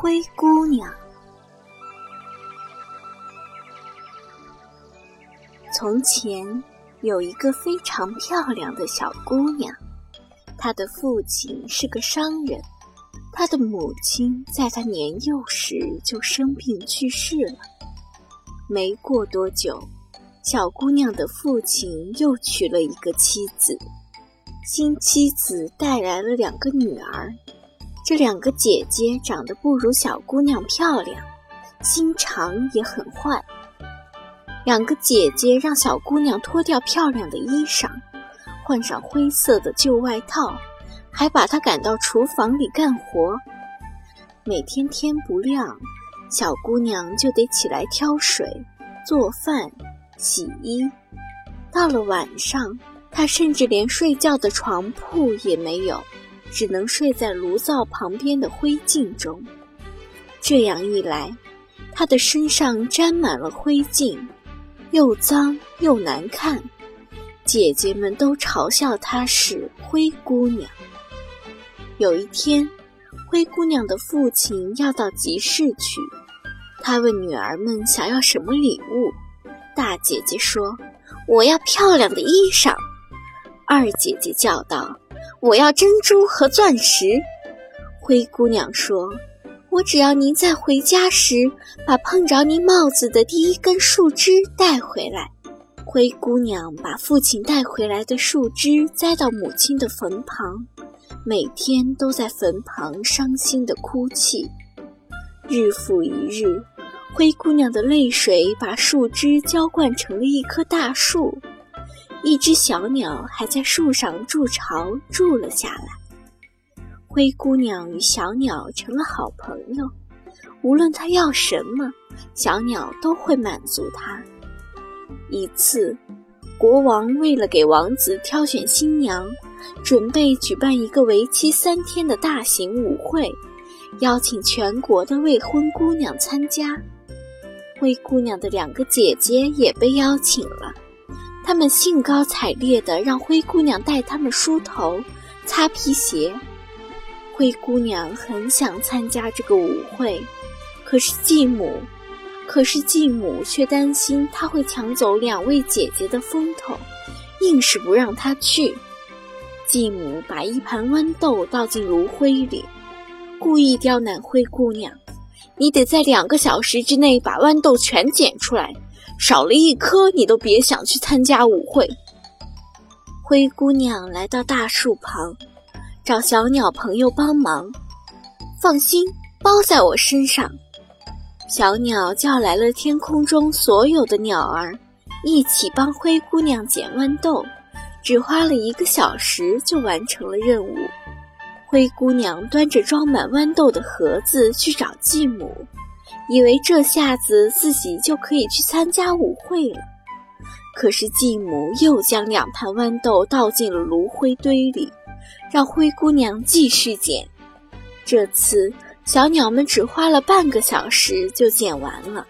灰姑娘。从前有一个非常漂亮的小姑娘，她的父亲是个商人，她的母亲在她年幼时就生病去世了。没过多久，小姑娘的父亲又娶了一个妻子，新妻子带来了两个女儿。这两个姐姐长得不如小姑娘漂亮，心肠也很坏。两个姐姐让小姑娘脱掉漂亮的衣裳，换上灰色的旧外套，还把她赶到厨房里干活。每天天不亮。小姑娘就得起来挑水、做饭、洗衣。到了晚上，她甚至连睡觉的床铺也没有，只能睡在炉灶旁边的灰烬中。这样一来，她的身上沾满了灰烬，又脏又难看。姐姐们都嘲笑她是灰姑娘。有一天，灰姑娘的父亲要到集市去。他问女儿们想要什么礼物，大姐姐说：“我要漂亮的衣裳。”二姐姐叫道：“我要珍珠和钻石。”灰姑娘说：“我只要您在回家时把碰着您帽子的第一根树枝带回来。”灰姑娘把父亲带回来的树枝栽到母亲的坟旁，每天都在坟旁伤心地哭泣。日复一日，灰姑娘的泪水把树枝浇灌成了一棵大树。一只小鸟还在树上筑巢，住了下来。灰姑娘与小鸟成了好朋友，无论她要什么，小鸟都会满足她。一次，国王为了给王子挑选新娘，准备举办一个为期三天的大型舞会。邀请全国的未婚姑娘参加，灰姑娘的两个姐姐也被邀请了。他们兴高采烈地让灰姑娘带他们梳头、擦皮鞋。灰姑娘很想参加这个舞会，可是继母，可是继母却担心她会抢走两位姐姐的风头，硬是不让她去。继母把一盘豌豆倒进炉灰里。故意刁难灰姑娘，你得在两个小时之内把豌豆全捡出来，少了一颗你都别想去参加舞会。灰姑娘来到大树旁，找小鸟朋友帮忙。放心，包在我身上。小鸟叫来了天空中所有的鸟儿，一起帮灰姑娘捡豌豆，只花了一个小时就完成了任务。灰姑娘端着装满豌豆的盒子去找继母，以为这下子自己就可以去参加舞会了。可是继母又将两盘豌豆倒进了炉灰堆里，让灰姑娘继续捡。这次小鸟们只花了半个小时就捡完了。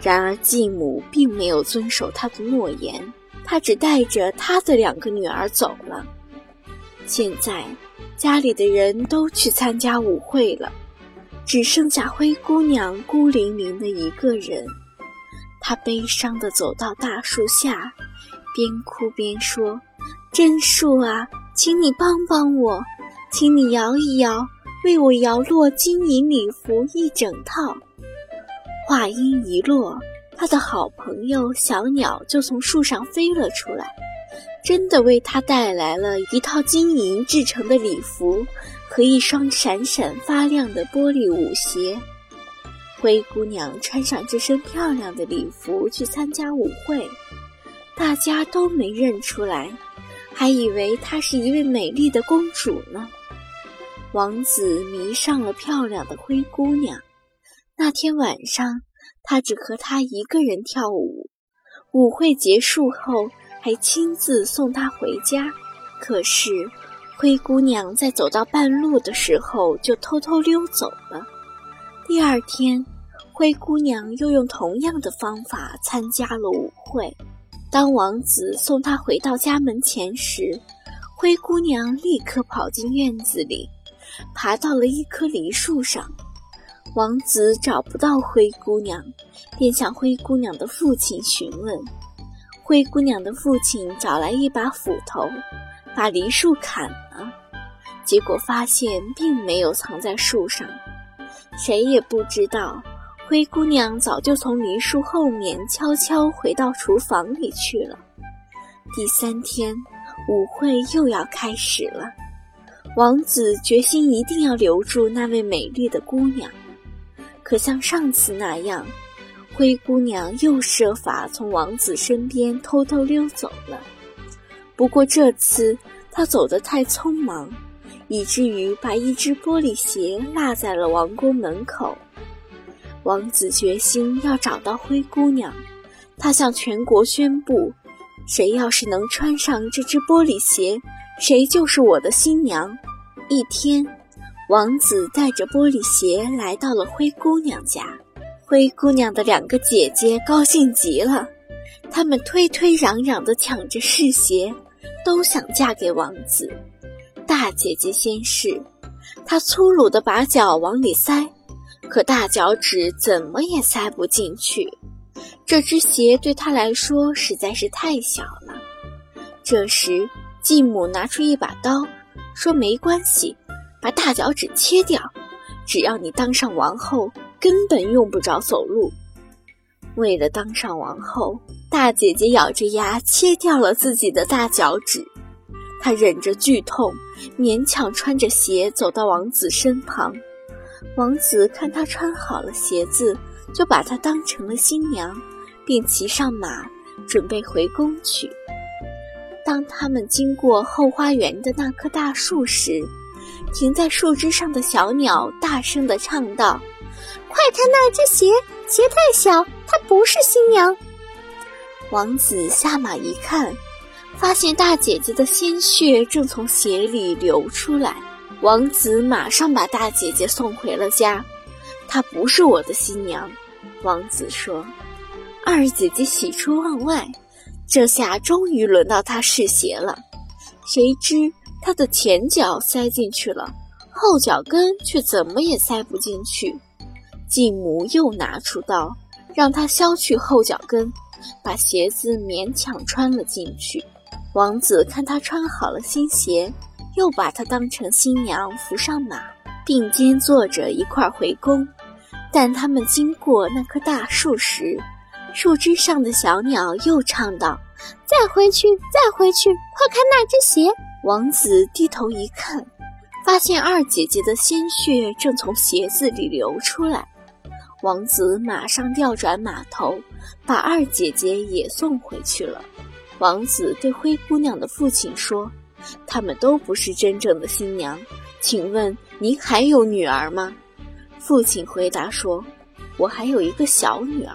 然而继母并没有遵守她的诺言，她只带着她的两个女儿走了。现在。家里的人都去参加舞会了，只剩下灰姑娘孤零零的一个人。她悲伤地走到大树下，边哭边说：“真树啊，请你帮帮我，请你摇一摇，为我摇落金银礼服一整套。”话音一落，她的好朋友小鸟就从树上飞了出来。真的为她带来了一套金银制成的礼服和一双闪闪发亮的玻璃舞鞋。灰姑娘穿上这身漂亮的礼服去参加舞会，大家都没认出来，还以为她是一位美丽的公主呢。王子迷上了漂亮的灰姑娘。那天晚上，他只和她一个人跳舞。舞会结束后。还亲自送她回家，可是灰姑娘在走到半路的时候就偷偷溜走了。第二天，灰姑娘又用同样的方法参加了舞会。当王子送她回到家门前时，灰姑娘立刻跑进院子里，爬到了一棵梨树上。王子找不到灰姑娘，便向灰姑娘的父亲询问。灰姑娘的父亲找来一把斧头，把梨树砍了，结果发现并没有藏在树上。谁也不知道，灰姑娘早就从梨树后面悄悄回到厨房里去了。第三天，舞会又要开始了。王子决心一定要留住那位美丽的姑娘。可像上次那样，灰姑娘又设法从王子身边偷偷溜走了。不过这次她走得太匆忙，以至于把一只玻璃鞋落在了王宫门口。王子决心要找到灰姑娘，他向全国宣布：谁要是能穿上这只玻璃鞋，谁就是我的新娘。一天。王子带着玻璃鞋来到了灰姑娘家，灰姑娘的两个姐姐高兴极了，她们推推嚷嚷地抢着试鞋，都想嫁给王子。大姐姐先试，她粗鲁地把脚往里塞，可大脚趾怎么也塞不进去，这只鞋对她来说实在是太小了。这时，继母拿出一把刀，说：“没关系。”把大脚趾切掉，只要你当上王后，根本用不着走路。为了当上王后，大姐姐咬着牙切掉了自己的大脚趾。她忍着剧痛，勉强穿着鞋走到王子身旁。王子看她穿好了鞋子，就把她当成了新娘，并骑上马，准备回宫去。当他们经过后花园的那棵大树时，停在树枝上的小鸟大声地唱道：“快看那只鞋，鞋太小，它不是新娘。”王子下马一看，发现大姐姐的鲜血正从鞋里流出来。王子马上把大姐姐送回了家。她不是我的新娘，王子说。二姐姐喜出望外，这下终于轮到她试鞋了。谁知。她的前脚塞进去了，后脚跟却怎么也塞不进去。继母又拿出刀，让他削去后脚跟，把鞋子勉强穿了进去。王子看他穿好了新鞋，又把她当成新娘扶上马，并肩坐着一块回宫。但他们经过那棵大树时，树枝上的小鸟又唱道：“再回去，再回去，快看那只鞋。”王子低头一看，发现二姐姐的鲜血正从鞋子里流出来。王子马上调转马头，把二姐姐也送回去了。王子对灰姑娘的父亲说：“他们都不是真正的新娘，请问您还有女儿吗？”父亲回答说：“我还有一个小女儿，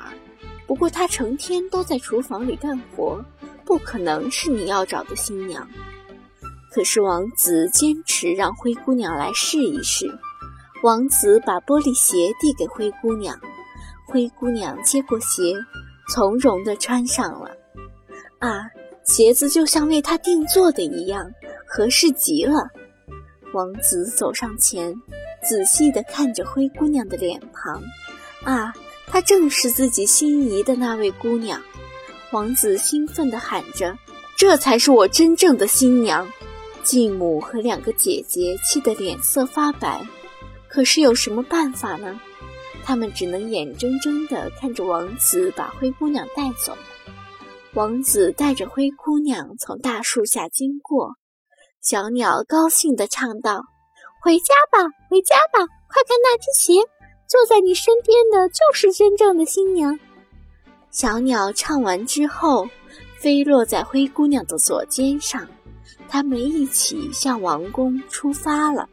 不过她成天都在厨房里干活，不可能是你要找的新娘。”可是王子坚持让灰姑娘来试一试。王子把玻璃鞋递给灰姑娘，灰姑娘接过鞋，从容地穿上了。啊，鞋子就像为她定做的一样，合适极了。王子走上前，仔细地看着灰姑娘的脸庞。啊，她正是自己心仪的那位姑娘。王子兴奋地喊着：“这才是我真正的新娘！”继母和两个姐姐气得脸色发白，可是有什么办法呢？他们只能眼睁睁地看着王子把灰姑娘带走。王子带着灰姑娘从大树下经过，小鸟高兴地唱道：“回家吧，回家吧！快看那只鞋，坐在你身边的就是真正的新娘。”小鸟唱完之后，飞落在灰姑娘的左肩上。他们一起向王宫出发了。